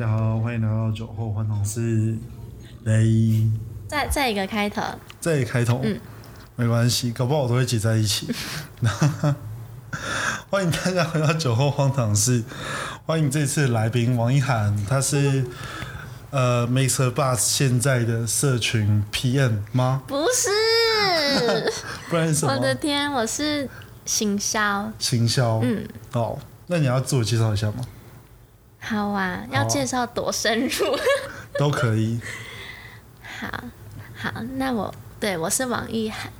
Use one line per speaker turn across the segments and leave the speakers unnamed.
家好，欢迎来到酒后换汤室。雷，
再再一个开头，
这一开头，
嗯
没关系，搞不好我都会挤在一起。欢迎大家回到酒后荒唐事，欢迎这次来宾王一涵，他是呃 Mixer Bus 现在的社群 PM 吗？
不是，
不然是什
我的？天，我是行销。
行销。
嗯，
哦，那你要自我介绍一下吗？
好啊，要介绍多深入？
都可以。
好，好，那我对我是王一涵，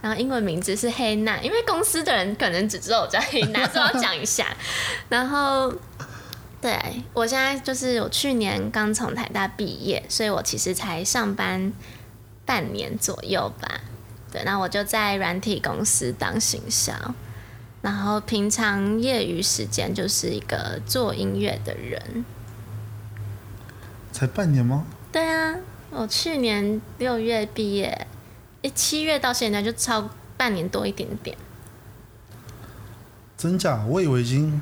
然后英文名字是黑娜，因为公司的人可能只知道我叫黑娜，所以我要讲一下。然后，对我现在就是我去年刚从台大毕业，所以我其实才上班半年左右吧。对，那我就在软体公司当行销，然后平常业余时间就是一个做音乐的人。
才半年吗？
对啊，我去年六月毕业，一，七月到现在就超半年多一点点。
真假？我以为已经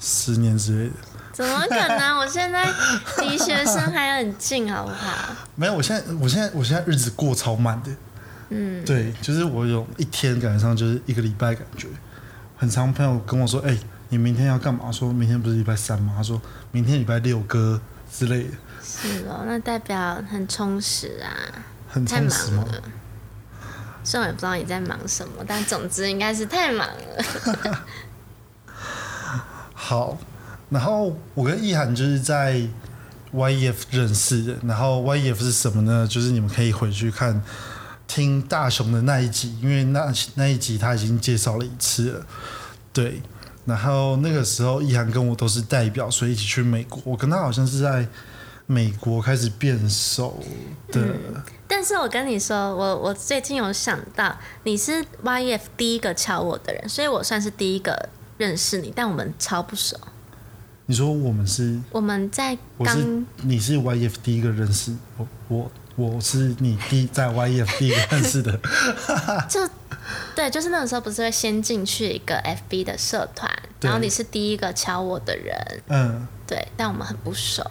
十年之类的。
怎么可能？我现在离学生还很近，好不好？
没有，我现在，我现在，我现在日子过超慢的。
嗯，
对，就是我有一天感觉上就是一个礼拜感觉，很常朋友跟我说，哎、你明天要干嘛？我说明天不是礼拜三吗？他说明天礼拜六哥之类的，
是哦，那代表很充实啊，
很
太
充实。
虽然我也不知道你在忙什么，但总之应该是太忙了。
好，然后我跟意涵就是在 YEF 认识的，然后 YEF 是什么呢？就是你们可以回去看听大雄的那一集，因为那那一集他已经介绍了一次了，对。然后那个时候，意涵跟我都是代表，所以一起去美国。我跟他好像是在美国开始变熟的，
但是我跟你说，我我最近有想到，你是 YF 第一个敲我的人，所以我算是第一个认识你，但我们超不熟。
你说我们是，
我们在刚
你是 YEF 第一个认识我，我我是你第在 YEF 第一个认识的。
就对，就是那个时候不是会先进去一个 FB 的社团，然后你是第一个敲我的人，
嗯，
对，但我们很不熟，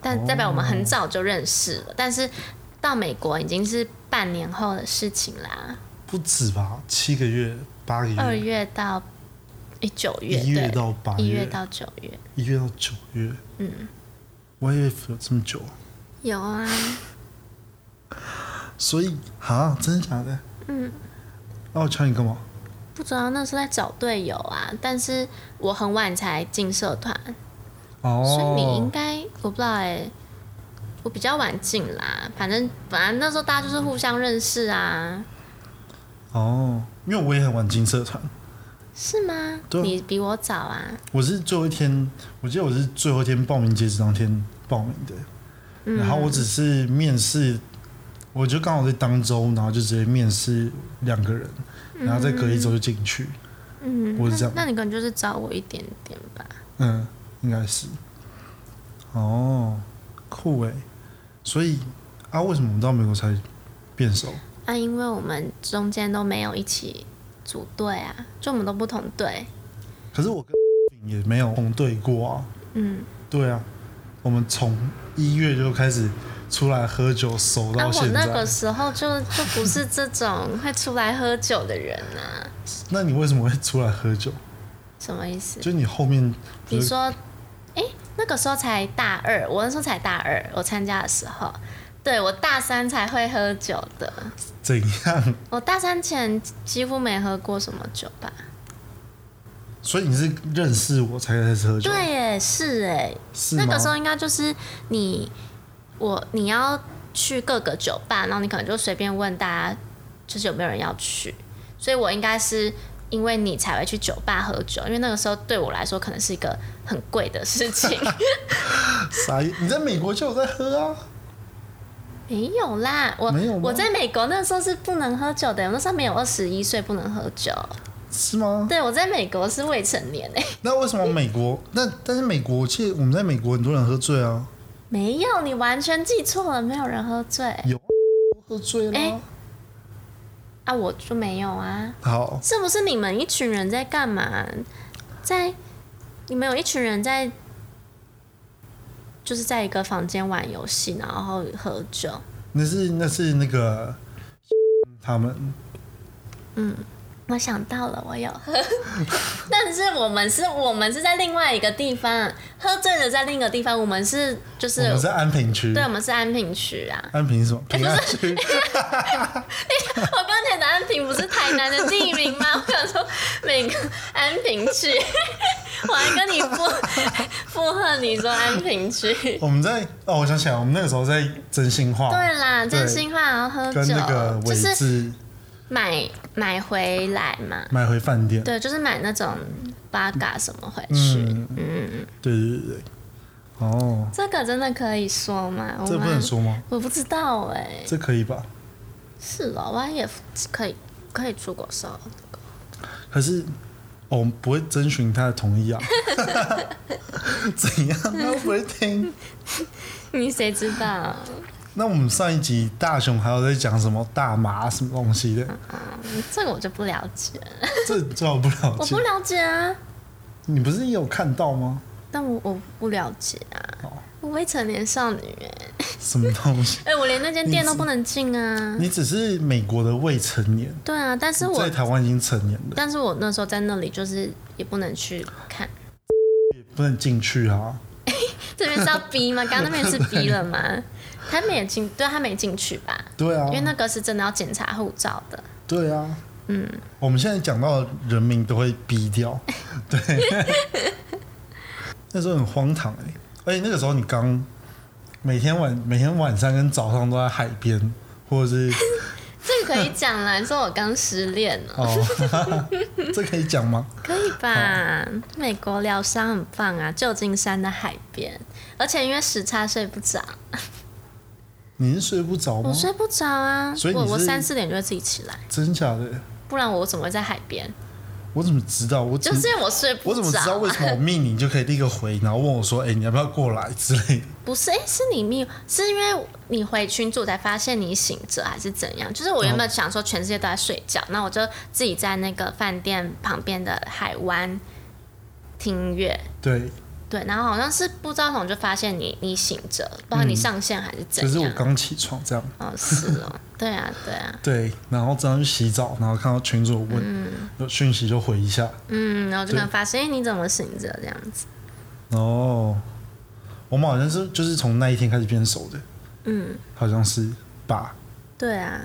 但
哦。
代表我们很早就认识了，但是到美国已经是半年后的事情啦，
不止吧，七个月、八个月。
二
月，
到一九月，
一月到八
一月到九月，
一月到九月，
嗯
，YF 有这么久啊，
有啊，
所以啊，真的假的？
嗯。
那我敲你干嘛？
不知道那是在找队友啊，但是我很晚才进社团，
哦，
所以你应该我不知道哎、我比较晚进啦。反正反正那时候大家就是互相认识啊，
哦，因为我也很晚进社团，
是吗？
对啊
你比我早啊。
我是最后一天，我记得我是最后一天报名截止当天报名的，
嗯
然后我只是面试，我就刚好在当周，然后就直接面试两个人，然后再隔一周就进去，
嗯，
我是这样
那那你可能就是找我一点点吧。
嗯，应该是。哦，酷诶，所以啊，为什么我们到美国才变熟？
啊，因为我们中间都没有一起组队啊，就我们都不同队。
可是我跟 也没有同队过啊。
嗯，
对啊，我们从一月就开始出来喝酒，熟到现在。
那个时候就就不是这种会出来喝酒的人啊，
那你为什么会出来喝酒？
什么意思？
就你后面
你说，哎、那个时候才大二，我那时候才大二，我参加的时候，对我大三才会喝酒的。
怎样？
我大三前几乎没喝过什么酒吧？
所以你是认识我才开始喝酒？
对，耶，是哎，
是？
那个时候应该就是你，我你要去各个酒吧，然后你可能就随便问大家，就是有没有人要去，所以我应该是因为你才会去酒吧喝酒，因为那个时候对我来说可能是一个很贵的事情。
啥？你在美国就有在喝啊？
没有啦，我我在美国那时候是不能喝酒的，我那时候没有二十一岁不能喝酒。
是吗？
对，我在美国是未成年诶、
那为什么美国？那 但是美国，其实我们在美国很多人喝醉啊，
没有，你完全记错了，没有人喝醉
有 喝醉了、
哎啊，我就没有啊。
好，
是不是你们一群人在干嘛？在你们有一群人在就是在一个房间玩游戏，然后喝酒。
那是那是那个 他们
我想到了，我有喝，但是我们是我们是在另外一个地方喝醉了，在另一个地方，我们是就是
我们是安平区
对，，我们是安平区啊。
安平什么？平安区。
我刚才的安平不是台南的地名吗？我想说每个安平区，我还跟你附附和你说安平区。
我们在哦，我想起来，我们那个时候在真心话，
对啦，真心话，然后喝酒，
跟那个伟
就是买买回来嘛。
买回饭店。
对，就是买那种八嘎什么回去。
嗯对对对对。哦，
这个真的可以说吗？我
这不能说吗？
我不知道哎、
这可以吧？
是哦，我也可以可以出国烧。
可是哦我们不会征询他的同意啊。怎样？他会不会听？
你谁知道？
那我们上一集大雄还有在讲什么大麻什么东西的？
嗯这个我就不了解了，
这这我不了解
我不。了解啊。
你不是也有看到吗？
但我我不了解啊，
哦
我未成年少女哎、
什么东西？
哎、我连那间店都不能进啊。
你只是美国的未成年，
对啊，但是我
在台湾已经成年了，
但是我那时候在那里就是也不能去看，
也不能进去啊。
这边是要逼吗？刚刚那边是逼了吗？他没进，对他没进去吧？
对啊
因，为那个是真的要检查护照的。
对啊。嗯，我们现在讲到人名都会逼掉，对。那时候很荒唐哎、而且那个时候你刚每天晚每天晚上跟早上都在海边，或者是
这个可以讲啦，你说我刚失恋了，
哦，这可以讲吗？
可以吧？美国疗伤很棒啊，旧金山的海边，而且因为时差睡不着，
你是睡不着吗
我？睡不着啊，
所以
我我三四点就会自己起来，
真假的？
不然我怎么会在海边？
我怎么知道？我
就是因为我睡不着、啊。
我怎么知道为什么我命你就可以立刻回，然后问我说：“哎、你要不要过来之类的
不是，哎、是你命，是因为你回群组才发现你醒着，还是怎样？就是我原本想说全世界都在睡觉，那、我就自己在那个饭店旁边的海湾听音乐，？”
对，
对，然后好像是不知道怎么就发现你你醒着，不知道你上线还是怎样
可是我。刚起床这样。
哦，是哦，对啊，对啊，
对，然后这样去洗澡，然后看到群主问、有讯息就回一下。
嗯，然后就能发现，哎、你怎么醒着这样子？
哦，我们好像是就是从那一天开始变熟的，
嗯，
好像是吧？
对啊，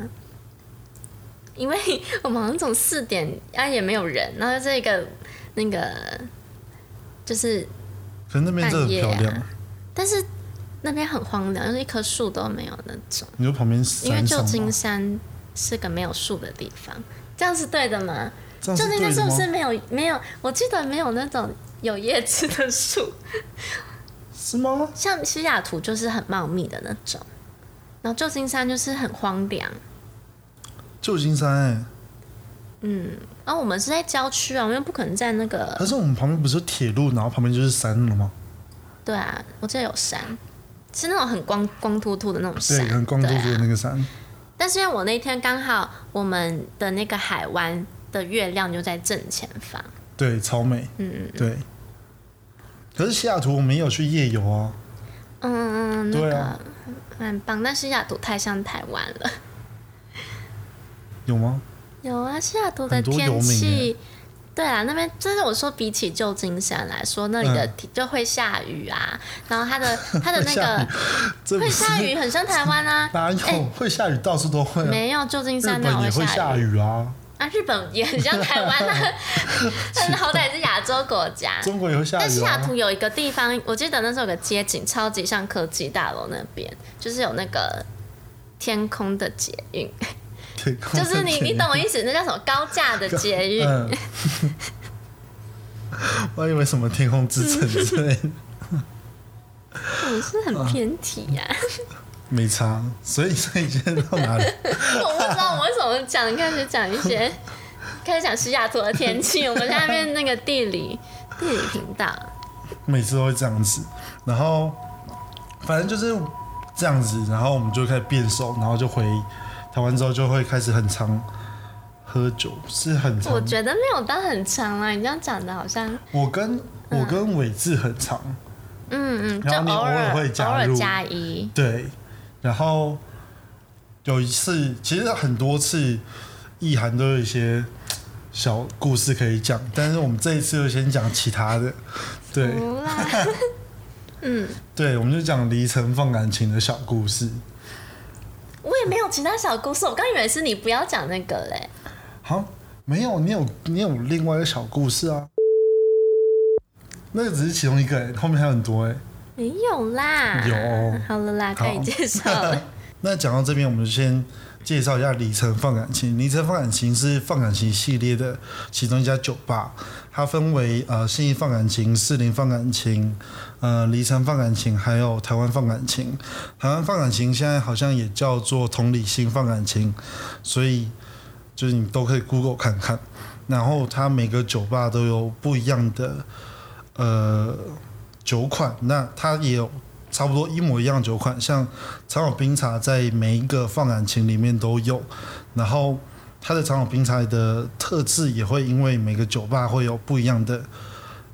因为我们好像从四点啊也没有人，然后这个那个就是
可是那边真的很漂亮，
啊但是那边很荒凉，就是一棵树都没有那种。
你说旁边
因为旧金？山是个没有树的地方，这样是对的吗？旧金山是？不是没有没有？我记得没有那种有叶子的树，
是吗？
像西雅图就是很茂密的那种，然后旧金山就是很荒凉。
旧金山哎、
然后我们是在郊区啊，我们不可能在那个
可是我们旁边不是有铁路，然后旁边就是山了吗？
对啊，我记得有山，是那种很光光秃秃的那种
对，
山，
很光秃秃的
对啊
那个山。
但是因为我那天刚好我们的那个海湾的月亮就在正前方，
对，超美。嗯对。可是西雅图我们也有去夜游啊，
嗯嗯，那个
对啊
蛮棒。但西雅图太像台湾了，
有吗？
有啊，西雅图的天气。对啊，那边就是我说，比起旧金山来说，那里的就会下雨啊，然后它的 它的那个
会下雨
很像台湾啊。
哪有、
哎
会下雨？到处都会、啊。
没有，旧金山没有
本也会
下
下雨啊，
啊，日本也很像台湾啊，但 是好歹是亚洲国家。
中国也会下
但西雅图。有一个地方，我记得那时候有个街景，超级像科技大楼那边，就是有那个天空的捷运，
对，
就是你你懂我意思，那叫什么？高架的捷运？
嗯，我还以为什么天空之城之类的，
我是很偏题呀、
没差。所以所以今天到哪里？
我不知道我为什么讲开始讲一些，开始讲西雅图的天气，我们下面那个地理地理频道，
每次都会这样子，然后反正就是这样子，然后我们就开始变瘦，然后就回台湾之后就会开始很常喝酒，是很常。
我觉得没有到很长啊，你这样讲的好像
我跟我跟伟志很常，
嗯嗯，
然后你偶尔
尔
会加入。
偶尔加一，
对，然后有一次，其实很多次，意涵都有一些小故事可以讲，但是我们这一次就先讲其他的。对，
嗯，
对，我们就讲离城放感情的小故事。
我也没有其他小故事，我刚以为是你不要讲那个嘞。
好，没有，你有你有另外一个小故事啊。那个只是其中一个、欸，后面还有很多哎、
没有啦，
有
好了啦，可以
好
介绍了。
那讲到这边，我们就先介绍一下里程放感情。里程放感情是放感情系列的其中一家酒吧，它分为呃信义放感情、士林放感情、呃里程放感情，还有台湾放感情。台湾放感情现在好像也叫做同理心放感情，所以就是你都可以 Google 看看。然后它每个酒吧都有不一样的呃酒款，那它也有差不多一模一样的酒款，像长岛冰茶在每一个放感情里面都有，然后它的长岛冰茶的特质也会因为每个酒吧会有不一样的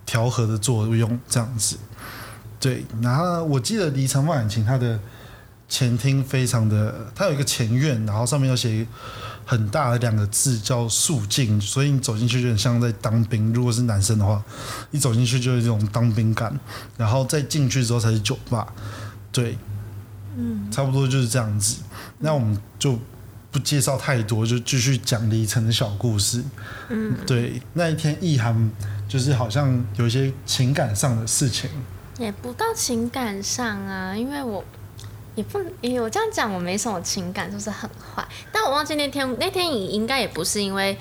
调和的作用，这样子。对，然后我记得离城放感情它的前厅非常的，它有一个前院，然后上面有写很大的两个字叫“肃静”，所以你走进去就很像在当兵。如果是男生的话，一走进去就有这种当兵感，然后再进去之后才是酒吧。对，嗯，差不多就是这样子。那我们就不介绍太多，就继续讲里程的小故事。嗯，对，那一天意涵就是好像有一些情感上的事情。
也不到情感上啊，因为我也不，也我这样讲我没什么情感，就是很坏。但我忘记那天那天你应该也不是因为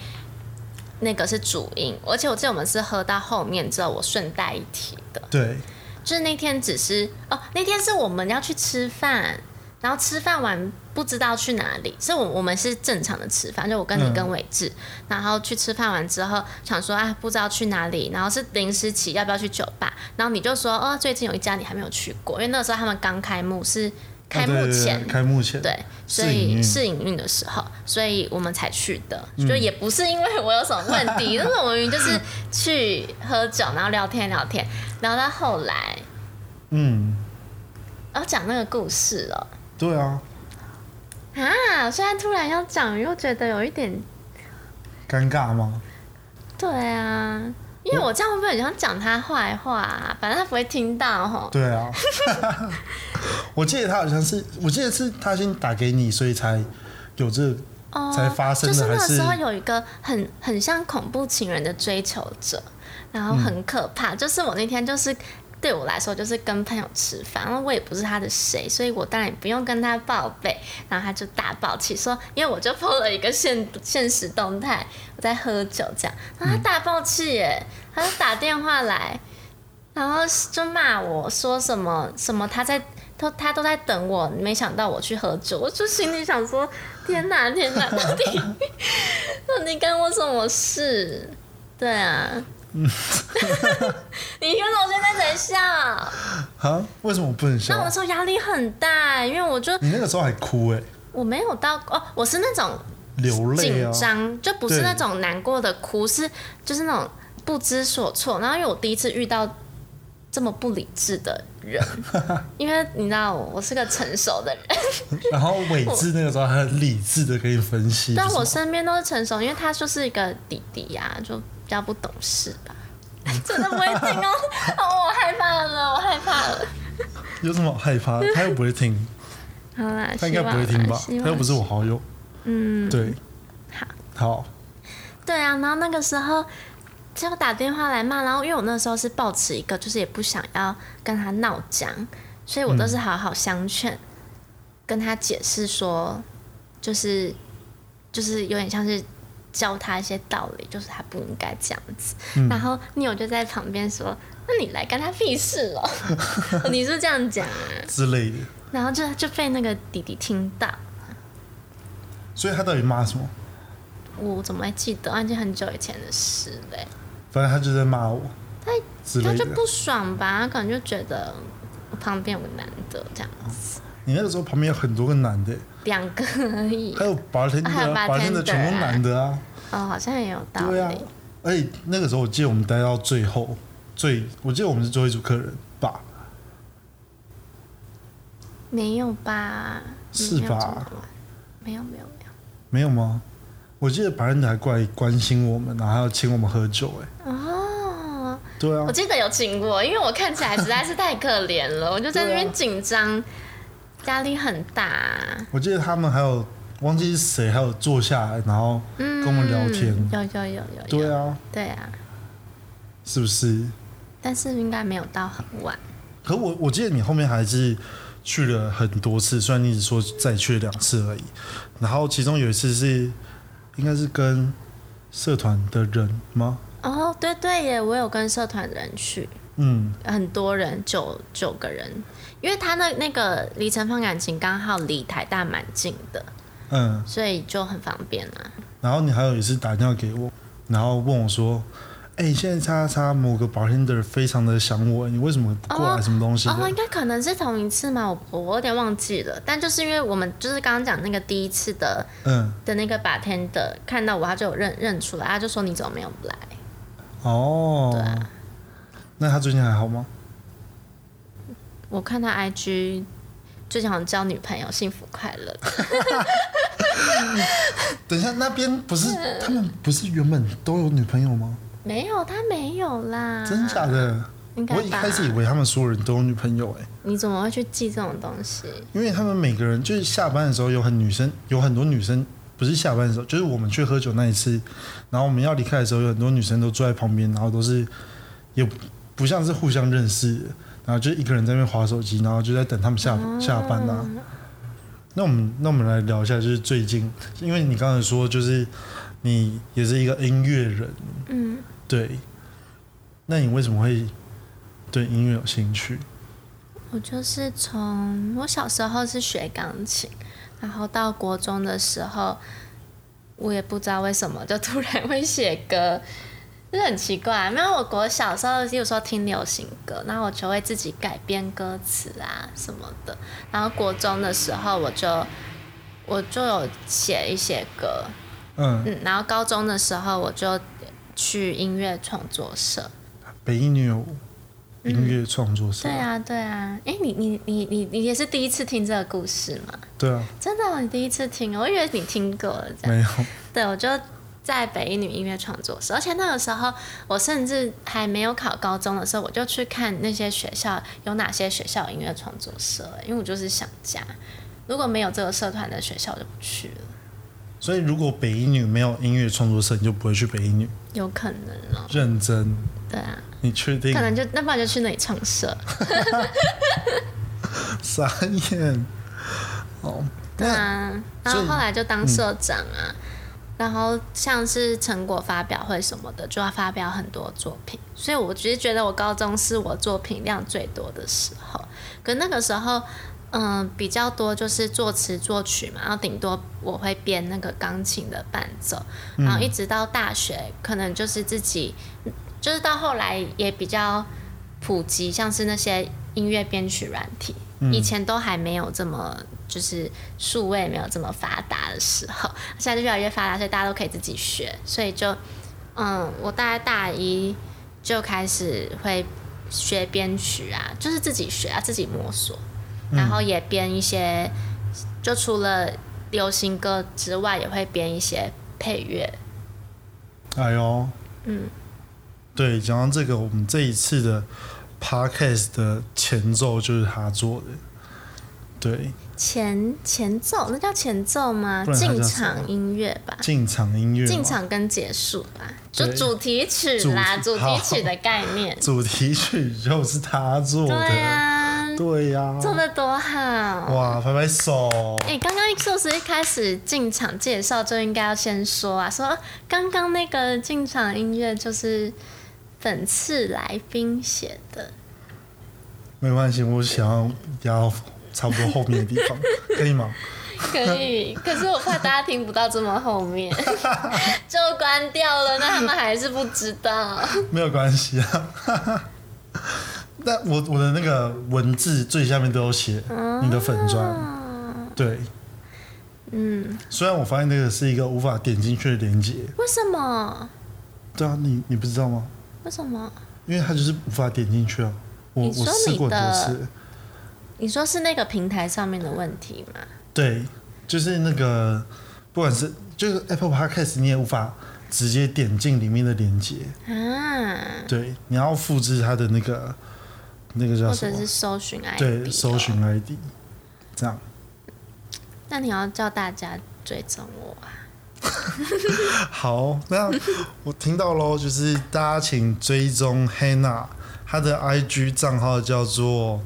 那个是主因，而且我记得我们是喝到后面之后，我顺带一提的，
对，
就是那天只是哦，那天是我们要去吃饭，然后吃饭完不知道去哪里，是我我们是正常的吃饭，就我跟你
嗯
跟伟志，然后去吃饭完之后想说啊不知道去哪里，然后是临时起要不要去酒吧，然后你就说哦最近有一家你还没有去过，因为那个时候他们刚开幕是开幕
啊对对对
前。
开幕前，
对，所以试营运的时候，所以我们才去的，
嗯
就也不是因为我有什么问题，但是我们就是去喝酒，然后聊天聊天，聊到后来，
嗯，
要讲那个故事了
对啊，
啊！我现在突然要讲，又觉得有一点
尴尬吗？
对啊，因为我这样会不会很像讲他坏话、啊？反正他不会听到吼。
对啊，我记得他好像是，我记得是他先打给你，所以才有这個
哦
才发生的
就是那个时候有一个很很像恐怖情人的追求者，然后很可怕。就是我那天就是对我来说就是跟朋友吃饭，然后我也不是他的谁，所以我当然也不用跟他报备。然后他就大爆气说，因为我就 PO 了一个现现实动态，我在喝酒这样，然后他大爆气耶，他就打电话来，然后就骂我说什么什么他在。都他都在等我，没想到我去喝酒，我就心里想说：天哪，天哪，到底 到底干我什么事？对啊，你为什么现在在笑？
啊？为什么我不能笑
那我那？时候压力很大，因为我就
你那个时候还哭哎、
我没有到哦，我是那种
流泪
紧
啊！
张，就不是那种难过的哭，是就是那种不知所措。然后因为我第一次遇到这么不理智的人，因为你知道我我是个成熟的人，
然后伟志那个时候还很理智的可以分析，
但我身边都是成熟，因为他就是一个弟弟呀、就比较不懂事吧。真的不会听哦，哦，我害怕了，我害怕了。
有什么好害怕？他又不会听，
好啦，
他应该不会听吧？他又不是我好友，
嗯，
对，
好，
好，
对啊，然后那个时候就打电话来骂，然后因为我那时候是抱持一个就是也不想要跟他闹僵，所以我都是好好相劝，跟他解释说，就是就是有点像是教他一些道理，就是他不应该这样子。然后你有就在旁边说：“那你来干他屁事哦？” 你是这样讲啊？
之类的。
然后就就被那个弟弟听到，
所以他到底骂什么？
我怎么会记得？已经很久以前的事嘞。
反正他就在骂我
他。他就不爽吧，他可能就觉得我旁边有个男的这样子，
你那个时候旁边有很多个男的，
两个而已
还。有 bartender，
还有
bartender
bartender
全部男的啊。
哦，好像也有道
对啊
理。，
而且那个时候我记得我们待到最后，最我记得我们是最后一组客人吧，
没有吧？
是吧？
没有没有没有。
没有吗？我记得白人还过来关心我们，然后还要请我们喝酒、哎，
哦，
对啊
我，记得有请过，因为我看起来实在是太可怜了，我就在那边紧张，压力很大。
我记得他们还有忘记是谁，还有坐下来，然后
嗯，
跟我们聊天
有有有有有。
对啊，
对啊，
是不是？
但是应该没有到很晚。
可我我记得你后面还是去了很多次，虽然你只说再去两次而已。然后其中有一次是应该是跟社团的人吗？
哦，对对耶，我有跟社团的人去，
嗯，
很多人，九九个人，因为他那那个离城放感情刚好离台大蛮近的，
嗯，
所以就很方便啊。
然后你还有一次打电话给我，然后问我说：“哎、现在叉叉某个 bartender 非常的想我，你为什么不过来？什么东西的？”
哦，应该可能是同一次嘛，我我有点忘记了。但就是因为我们就是刚刚讲那个第一次的
嗯，
的那个 bartender 看到我，他就有认认出来，他就说你怎么没有来？
哦，
对啊
那他最近还好吗？
我看他 IG 最近好像交女朋友，幸福快乐。
等一下，那边不是他们不是原本都有女朋友吗？
没有，他没有啦。
真假？的？我一开始以为他们所有人都有女朋友、哎，
你怎么会去记这种东西？
因为他们每个人就是下班的时候有很女生，有很多女生不是下班的时候，就是我们去喝酒那一次，然后我们要离开的时候，有很多女生都坐在旁边，然后都是也不不像是互相认识的，然后就一个人在那边划手机，然后就在等他们下、下班啊。那我们那我们来聊一下，就是最近，因为你刚才说就是你也是一个音乐人，
嗯，
对，那你为什么会对音乐有兴趣？
我就是从我小时候是学钢琴，然后到国中的时候，我也不知道为什么就突然会写歌，就是很奇怪。没有，我国小时候有时候听流行歌，然后我就会自己改编歌词啊什么的。然后国中的时候，我就我就有写一些歌，
嗯，
嗯，然后高中的时候我就去音乐创作社。
北一女有音乐创作社，
对啊，对啊，哎，你你你你你也是第一次听这个故事吗？
对啊，
真的哦、你第一次听哦，我以为你听过了这样。
没有，
对，我就在北一女音乐创作室，而且那个时候我甚至还没有考高中的时候，我就去看那些学校有哪些学校音乐创作社，因为我就是想家。如果没有这个社团的学校，就不去了。
所以如果北一女没有音乐创作社，你就不会去北一女。
有可能哦，
认真，
对啊，
你确定
可？能就那不然就去那里唱社。
傻眼。哦，
对啊，然后后来就当社长啊，然后像是成果发表会什么的，就要发表很多作品，所以我只是觉得我高中是我作品量最多的时候，可那个时候。嗯，比较多就是作词作曲嘛，然后顶多我会编那个钢琴的伴奏，然后一直到大学，可能就是自己，就是到后来也比较普及，像是那些音乐编曲软体，以前都还没有这么就是数位没有这么发达的时候，现在就越来越发达，所以大家都可以自己学，所以就嗯，我大概大一就开始会学编曲啊，就是自己学啊，自己摸索，然后也编一些，就除了流行歌之外，也会编一些配乐。
哎呦，
嗯，
对，讲到这个，我们这一次的 podcast 的前奏就是他做的。对，
前前奏那叫前奏吗？进场音乐吧。
进场音乐嘛，
进场跟结束吧，就主题曲啦，主
主题
题曲的概念。
主题曲就是他做的。
对呀、
对呀、
做的多好！
哇，拍拍手！
哎、刚刚硕士一开始进场介绍就应该要先说啊，说刚刚那个进场音乐就是本次来宾写的，
没关系，我想要压差不多后面的地方，可以吗？
可以，可是我怕大家听不到这么后面，就关掉了，那他们还是不知道。
没有关系啊。那我我的那个文字最下面都有写你的粉砖，
哦
对。
嗯，
虽然我发现那个是一个无法点进去的连接，
为什么？
对啊，你你不知道吗？
为什么？
因为它就是无法点进去啊。我我试过很多次，
你说是那个平台上面的问题吗？
对，就是那个不管是就是 Apple Podcast，你也无法直接点进里面的链接，
啊，
对，你要复制它的那个那个叫什么
或者是？搜寻 ID，
对，搜寻
哦。
ID，这样。
那你要叫大家追踪我啊？
好，那我听到喽，就是大家请追踪 Hannah，她的 IG 账号叫做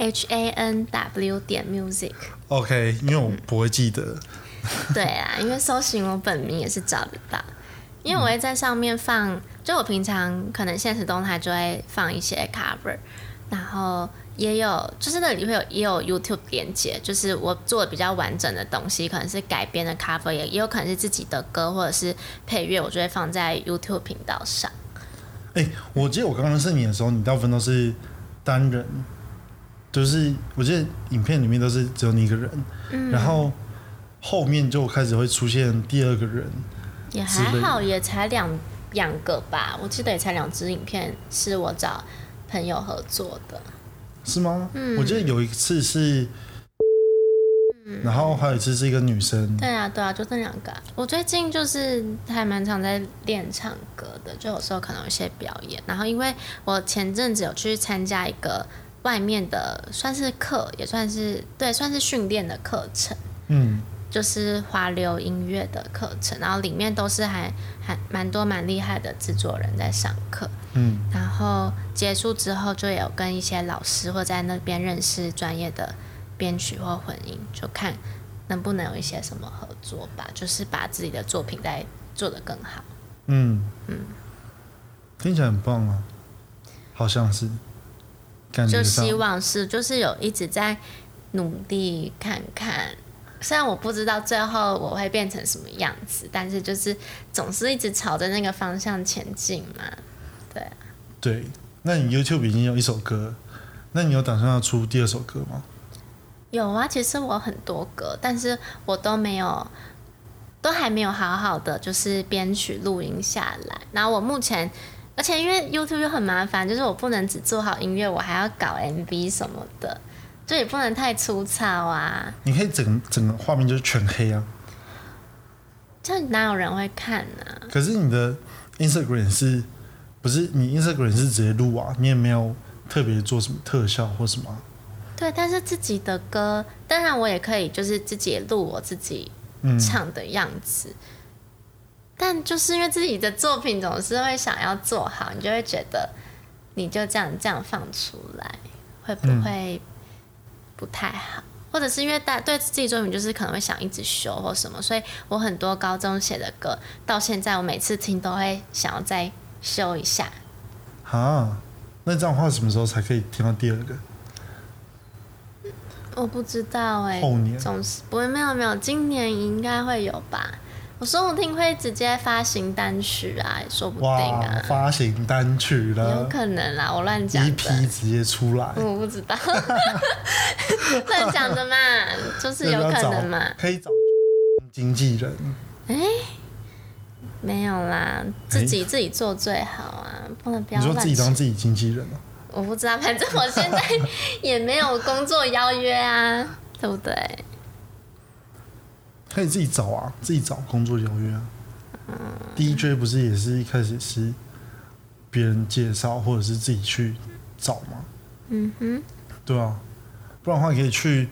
H A N W 点 music。
OK，因为我不会记得。
对啊，因为搜寻我本名也是找得到，因为我会在上面放，就我平常可能现实动态就会放一些 cover，然后也有就是那里会有也有 YouTube 连接，就是我做的比较完整的东西，可能是改编的 cover，也也有可能是自己的歌或者是配乐，我就会放在 YouTube 频道上。
哎、我记得我刚刚认识你的时候，你大部分都是单人，就是我记得影片里面都是只有你一个人，
嗯
然后后面就开始会出现第二个人。
也还好，也才两两个吧，我记得也才两支影片是我找朋友合作的。
是吗？
嗯
我记得有一次是，然后还有一次是一个女生，
对啊，对啊，就这两个啊、我最近就是还蛮常在练唱歌的，就有时候可能有一些表演。然后因为我前阵子有去参加一个外面的，算是课，也算是对，算是训练的课程，
嗯，
就是华流音乐的课程。然后里面都是还还蛮多蛮厉害的制作人在上课。
嗯，
然后结束之后，就有跟一些老师或在那边认识专业的编曲或混音，就看能不能有一些什么合作吧，就是把自己的作品再做得更好。
嗯嗯，听起来很棒啊，好像是，感觉
就希望是，就是有一直在努力看看。虽然我不知道最后我会变成什么样子，但是就是总是一直朝着那个方向前进嘛。对啊，
对。那你 YouTube 已经有一首歌，那你有打算要出第二首歌吗？
有啊，其实我很多歌，但是我都没有，都还没有好好的就是编曲录音下来。然后我目前，而且因为 YouTube 又很麻烦，就是我不能只做好音乐，我还要搞 MV 什么的，就也不能太粗糙啊，
你可以整个整个画面就是全黑啊，
这样哪有人会看呢、
可是你的 Instagram 是不是你 Instagram 是直接录啊？你也没有特别做什么特效或什么啊？
对，但是自己的歌，当然我也可以就是自己录我自己
嗯，
唱的样子。但就是因为自己的作品总是会想要做好，你就会觉得你就这样这样放出来，会不会不太好？或者是因为大对自己作品就是可能会想一直修或什么，所以我很多高中写的歌到现在我每次听都会想要再修一下。
啊，那这样的话什么时候才可以听到第二个？
我不知道哎、
后年
总是不会没有没有，今年应该会有吧。我说不定会直接发行单曲啊，也说不定啊，，
发行单曲了有
可能啦，我乱讲
，EP
的，
直接出来，
我不知道，乱讲的嘛，就是有可能嘛，
可以找 经纪人，
没有啦，自己自己做最好啊，不能不要
你说自己当自己经纪人啊、
我不知道，反正我现在 也没有工作邀约啊，对不对？
可以自己找啊，自己找工作邀约啊。DJ 不是也是一开始是别人介绍，或者是自己去找吗？
嗯哼，
对啊，不然的话可以去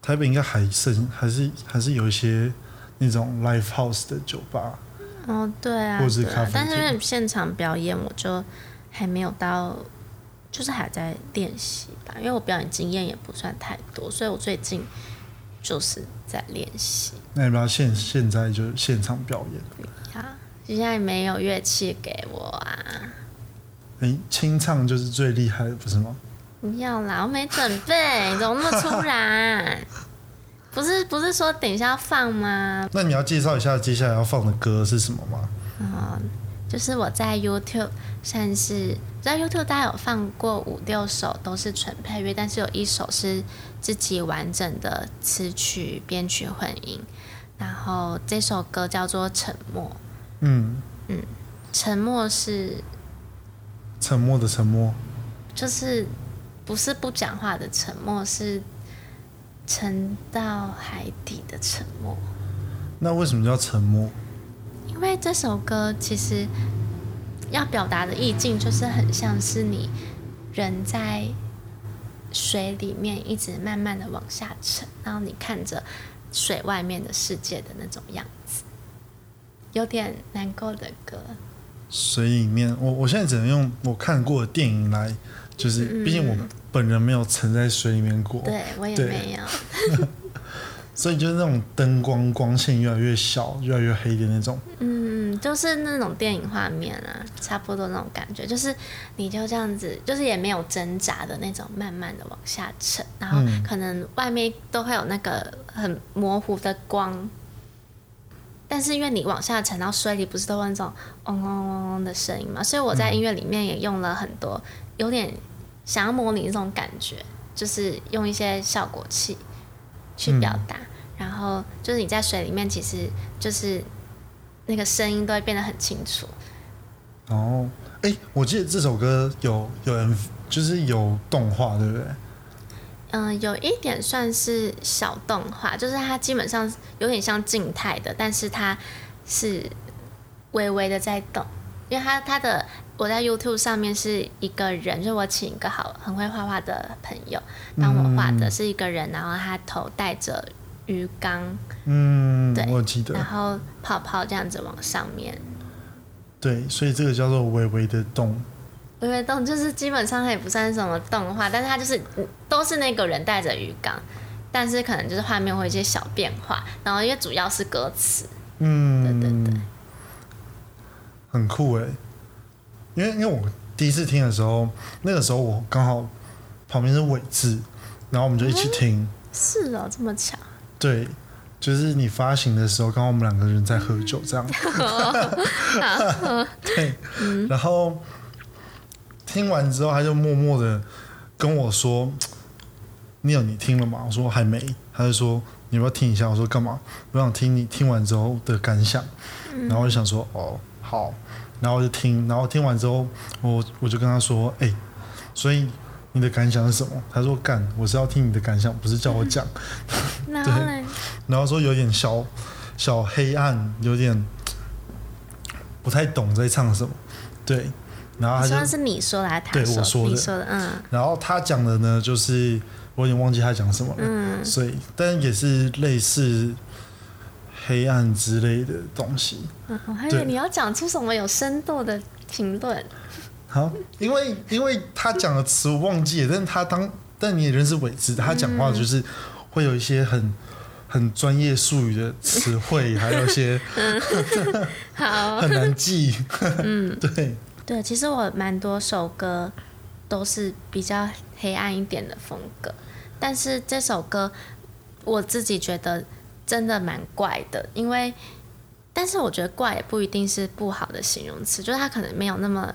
台北，应该还剩还是还是有一些那种 live house 的酒吧。
哦，对啊，
或者是咖啡
但是因为现场表演，我就还没有到，就是还在练习吧。因为我表演经验也不算太多，所以我最近就是在练习
那要不要现现在就现场表演？
呀。现在没有乐器给我啊，
诶，清唱就是最厉害的，不是吗？
不要啦，我没准备，你怎么那么突然？不是不是说等一下要放吗？
那你要介绍一下接下来要放的歌是什么吗？
就是我在 YouTube 算是在 YouTube 大概有放过五六首都是纯配乐，但是有一首是自己完整的词曲编曲混音。然后这首歌叫做《沉默》，
嗯，
沉默是
沉默的沉默。
就是不是不讲话的沉默，是沉到海底的沉默。
那为什么叫沉默？
因为这首歌其实要表达的意境，就是很像是你人在水里面一直慢慢的往下沉，然后你看着水外面的世界的那种样子，有点难过的歌。
水里面，我我现在只能用我看过的电影来，就是毕竟我本人没有沉在水里面过，
对我也没有。
所以就是那种灯光光线越来越小、越来越黑的那种。
嗯，就是那种电影画面啊，差不多那种感觉，就是你就这样子，就是也没有挣扎的那种，慢慢的往下沉，然后可能外面都会有那个很模糊的光，但是因为你往下沉到水里，不是都会那种嗡嗡嗡嗡的声音嘛，所以我在音乐里面也用了很多，有点想要模拟那种感觉，就是用一些效果器去表达，然后就是你在水里面，其实就是那个声音都会变得很清楚。
哦，哎、我记得这首歌有有人就是有动画，对不对？
嗯、有一点算是小动画，就是它基本上有点像静态的，但是它是微微的在动，因为它它的我在 YouTube 上面是一个人，就是我请一个好很会画画的朋友帮我画的，
嗯
是一个人，然后他头戴着鱼缸，
嗯
对，
我记得
然，后泡泡这样子往上面。
对，所以这个叫做微微的动。
微微动就是基本上它也不算什么动画，但是它就是嗯都是那个人带着鱼缸，但是可能就是画面会有一些小变化，然后因为主要是歌词，
嗯，
对对对，
很酷哎。因为因为我第一次听的时候，那个时候我刚好旁边是伟志，然后我们就一起听。
是哦，这么巧，
对，就是你发行的时候，刚好我们两个人在喝酒，这样。对，然后听完之后，他就默默的跟我说：“你有你听了吗？”我说还没。他就说：“你要不要听一下？”我说干嘛？我想听你听完之后的感想。然后我就想说：“哦，好。”然后我就听，然后听完之后，我我就跟他说：“哎、所以你的感想是什么？”他说：“干，我是要听你的感想，不是叫我讲。”
然后呢？
然后说有点小小黑暗，有点不太懂在唱什么，对。然后他就，
说是你说的还是他
对我说的
你说的，嗯
然后他讲的呢，就是我有点忘记他讲什么了，
嗯，
所以但也是类似黑暗之类的东西。
嗯我还以为你要讲出什么有深度的评论，
好，因为因为他讲的词我忘记了，但是他当但你也认识伟志，他讲话就是会有一些很很专业术语的词汇，还有一些
好，
很难记。嗯，对，
对，其实我蛮多首歌都是比较黑暗一点的风格，但是这首歌我自己觉得真的蛮怪的，因为，但是我觉得怪也不一定是不好的形容词，就是它可能没有那么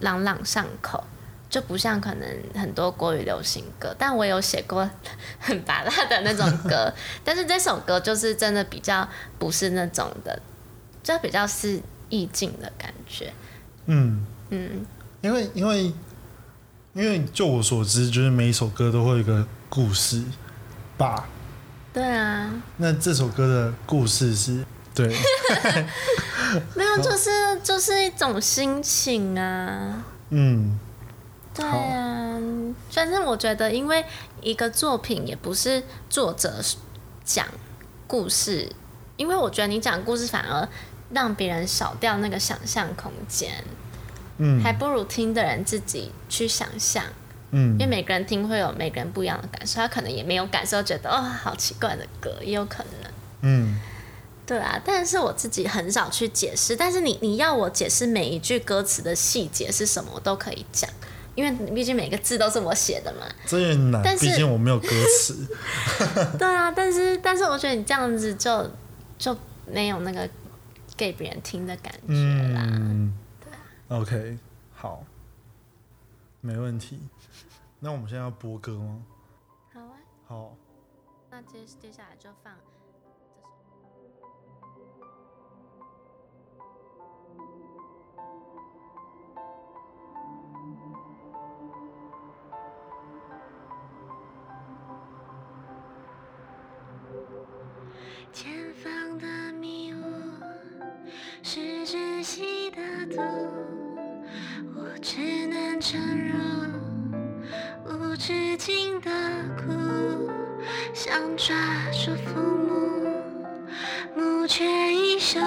朗朗上口。就不像可能很多国语流行歌，但我有写过 很拔辣的那种歌，但是这首歌就是真的比较不是那种的，就比较是意境的感觉。
嗯，
嗯，
因为因为因为就我所知，就是每一首歌都会有一个故事吧。
对啊，
那这首歌的故事是，对，
没有，就是就是一种心情啊。
嗯。
对啊，反正我觉得，因为一个作品也不是作者讲故事，因为我觉得你讲故事反而让别人少掉那个想象空间，
嗯。
还不如听的人自己去想象。
嗯
因为每个人听会有每个人不一样的感受，他可能也没有感受，觉得哦好奇怪的歌，也有可能。
嗯
对啊，但是我自己很少去解释。但是你你要我解释每一句歌词的细节是什么，我都可以讲，因为毕竟每个字都是我写的嘛。
这也难，
但是
毕竟我没有歌词。
对啊，但是但是我觉得你这样子就就没有那个给别人听的感觉啦。
嗯，OK，好，没问题。那我们现在要播歌吗？
好啊。
好。
那接接下来就放前方的迷雾是窒息的毒我只能承吃尽的苦想抓住父母母却已受